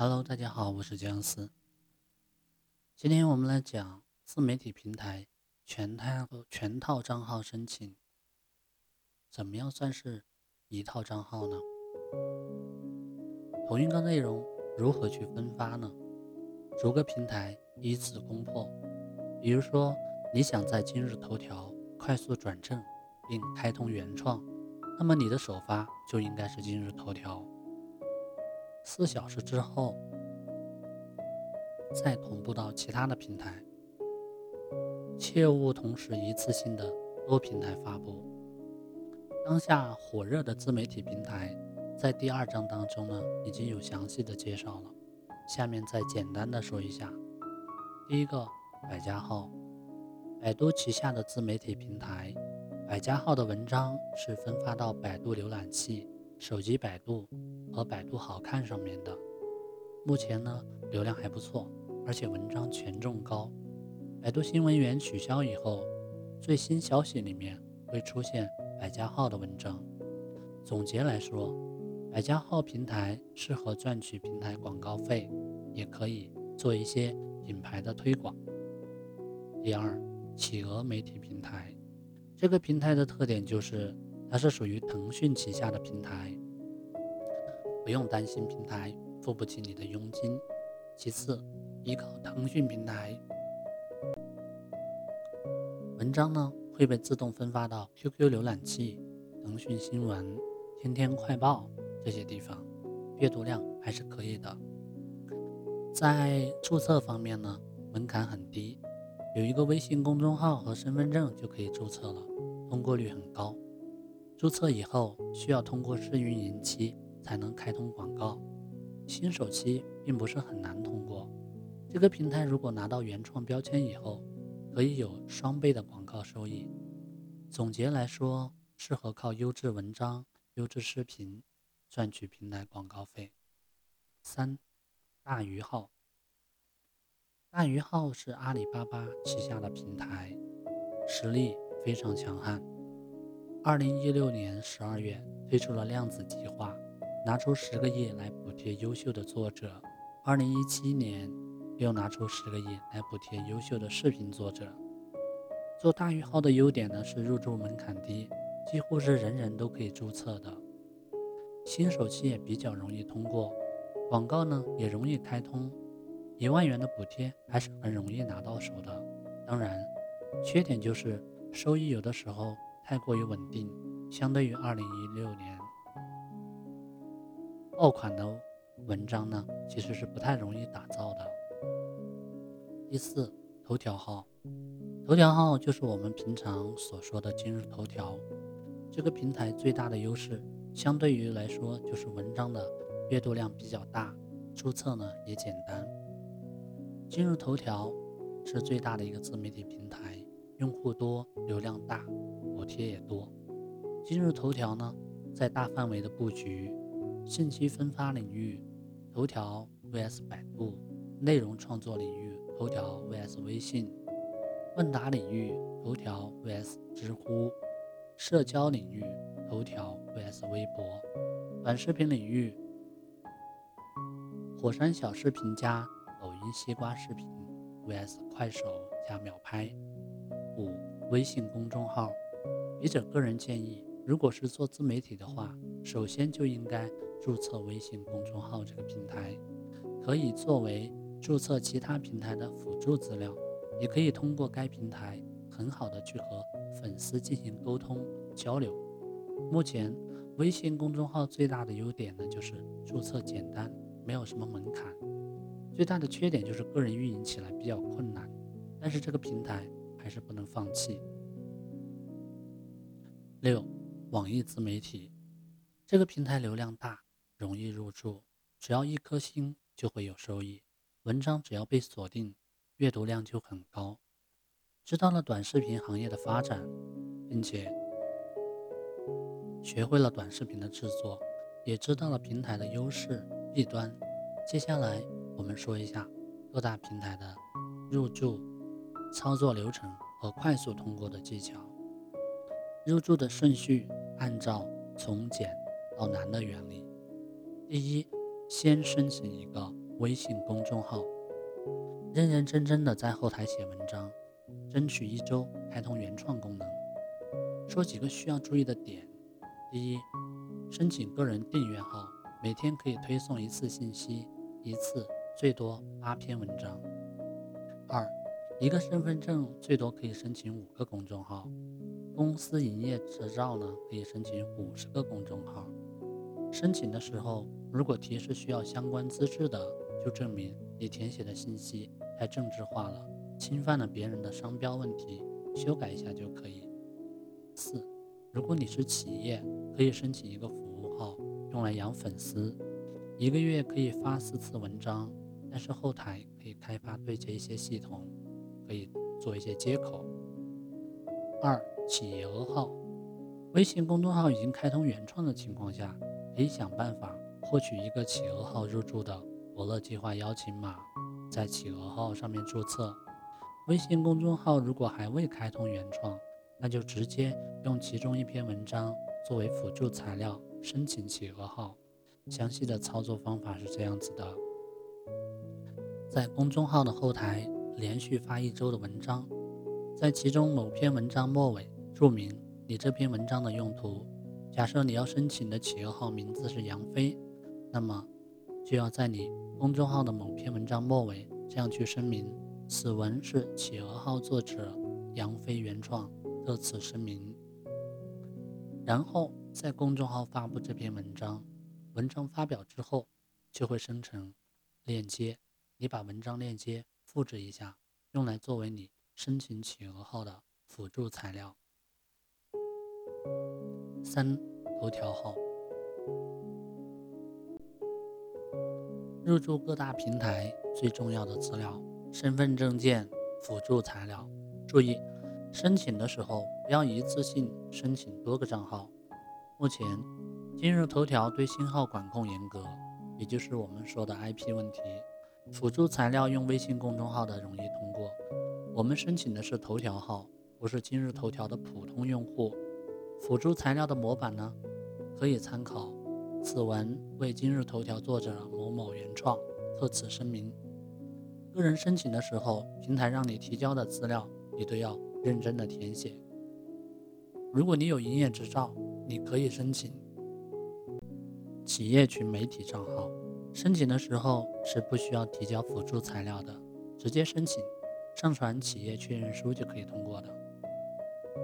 Hello，大家好，我是姜思。今天我们来讲自媒体平台全套全套账号申请，怎么样算是一套账号呢？同一个内容如何去分发呢？逐个平台依次攻破。比如说，你想在今日头条快速转正并开通原创，那么你的首发就应该是今日头条。四小时之后，再同步到其他的平台，切勿同时一次性的多平台发布。当下火热的自媒体平台，在第二章当中呢，已经有详细的介绍了。下面再简单的说一下。第一个，百家号，百度旗下的自媒体平台，百家号的文章是分发到百度浏览器。手机百度和百度好看上面的，目前呢流量还不错，而且文章权重高。百度新闻源取消以后，最新消息里面会出现百家号的文章。总结来说，百家号平台适合赚取平台广告费，也可以做一些品牌的推广。第二，企鹅媒体平台，这个平台的特点就是。它是属于腾讯旗下的平台，不用担心平台付不起你的佣金。其次，依靠腾讯平台，文章呢会被自动分发到 QQ 浏览器、腾讯新闻、天天快报这些地方，阅读量还是可以的。在注册方面呢，门槛很低，有一个微信公众号和身份证就可以注册了，通过率很高。注册以后需要通过试运营期才能开通广告，新手期并不是很难通过。这个平台如果拿到原创标签以后，可以有双倍的广告收益。总结来说，适合靠优质文章、优质视频赚取平台广告费。三，大鱼号。大鱼号是阿里巴巴旗下的平台，实力非常强悍。二零一六年十二月推出了量子计划，拿出十个亿来补贴优秀的作者。二零一七年又拿出十个亿来补贴优秀的视频作者。做大鱼号的优点呢是入驻门槛低，几乎是人人都可以注册的。新手期也比较容易通过，广告呢也容易开通，一万元的补贴还是很容易拿到手的。当然，缺点就是收益有的时候。太过于稳定，相对于二零一六年爆款的文章呢，其实是不太容易打造的。第四，头条号，头条号就是我们平常所说的今日头条。这个平台最大的优势，相对于来说就是文章的阅读量比较大，注册呢也简单。今日头条是最大的一个自媒体平台，用户多，流量大。补贴也多。今日头条呢，在大范围的布局，信息分发领域，头条 vs 百度；内容创作领域，头条 vs 微信；问答领域，头条 vs 知乎；社交领域，头条 vs 微博；短视频领域，火山小视频加抖音西瓜视频 vs 快手加秒拍。五、微信公众号。笔者个人建议，如果是做自媒体的话，首先就应该注册微信公众号这个平台，可以作为注册其他平台的辅助资料，也可以通过该平台很好的去和粉丝进行沟通交流。目前微信公众号最大的优点呢，就是注册简单，没有什么门槛。最大的缺点就是个人运营起来比较困难，但是这个平台还是不能放弃。六，网易自媒体这个平台流量大，容易入驻，只要一颗星就会有收益。文章只要被锁定，阅读量就很高。知道了短视频行业的发展，并且学会了短视频的制作，也知道了平台的优势弊端。接下来我们说一下各大平台的入驻操作流程和快速通过的技巧。入驻的顺序按照从简到难的原理。第一，先申请一个微信公众号，认认真真的在后台写文章，争取一周开通原创功能。说几个需要注意的点：第一，申请个人订阅号，每天可以推送一次信息，一次最多八篇文章。二，一个身份证最多可以申请五个公众号，公司营业执照呢可以申请五十个公众号。申请的时候，如果提示需要相关资质的，就证明你填写的信息太政治化了，侵犯了别人的商标问题，修改一下就可以。四，如果你是企业，可以申请一个服务号，用来养粉丝，一个月可以发四次文章，但是后台可以开发对接一些系统，可以做一些接口。二，企业额号，微信公众号已经开通原创的情况下。可以想办法获取一个企鹅号入驻的伯乐计划邀请码，在企鹅号上面注册。微信公众号如果还未开通原创，那就直接用其中一篇文章作为辅助材料申请企鹅号。详细的操作方法是这样子的：在公众号的后台连续发一周的文章，在其中某篇文章末尾注明你这篇文章的用途。假设你要申请的企鹅号名字是杨飞，那么就要在你公众号的某篇文章末尾这样去声明：此文是企鹅号作者杨飞原创，特此声明。然后在公众号发布这篇文章，文章发表之后就会生成链接，你把文章链接复制一下，用来作为你申请企鹅号的辅助材料。三头条号入驻各大平台最重要的资料：身份证件、辅助材料。注意，申请的时候不要一次性申请多个账号。目前，今日头条对新号管控严格，也就是我们说的 IP 问题。辅助材料用微信公众号的容易通过。我们申请的是头条号，不是今日头条的普通用户。辅助材料的模板呢，可以参考。此文为今日头条作者某某原创，特此声明。个人申请的时候，平台让你提交的资料，你都要认真的填写。如果你有营业执照，你可以申请企业群媒体账号。申请的时候是不需要提交辅助材料的，直接申请，上传企业确认书就可以通过的。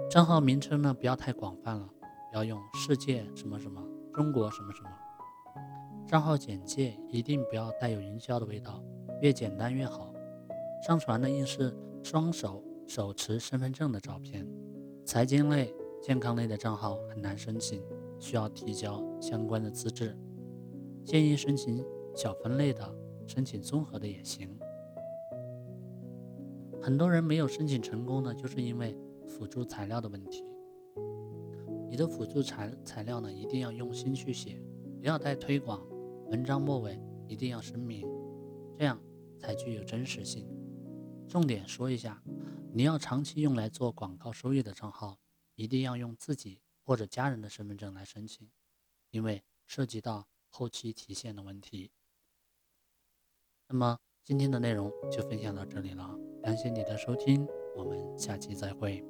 账号名称呢，不要太广泛了，不要用“世界什么什么”“中国什么什么”。账号简介一定不要带有营销的味道，越简单越好。上传的应是双手手持身份证的照片。财经类、健康类的账号很难申请，需要提交相关的资质。建议申请小分类的，申请综合的也行。很多人没有申请成功呢，就是因为。辅助材料的问题，你的辅助材材料呢，一定要用心去写，不要带推广。文章末尾一定要声明，这样才具有真实性。重点说一下，你要长期用来做广告收益的账号，一定要用自己或者家人的身份证来申请，因为涉及到后期提现的问题。那么今天的内容就分享到这里了，感谢你的收听，我们下期再会。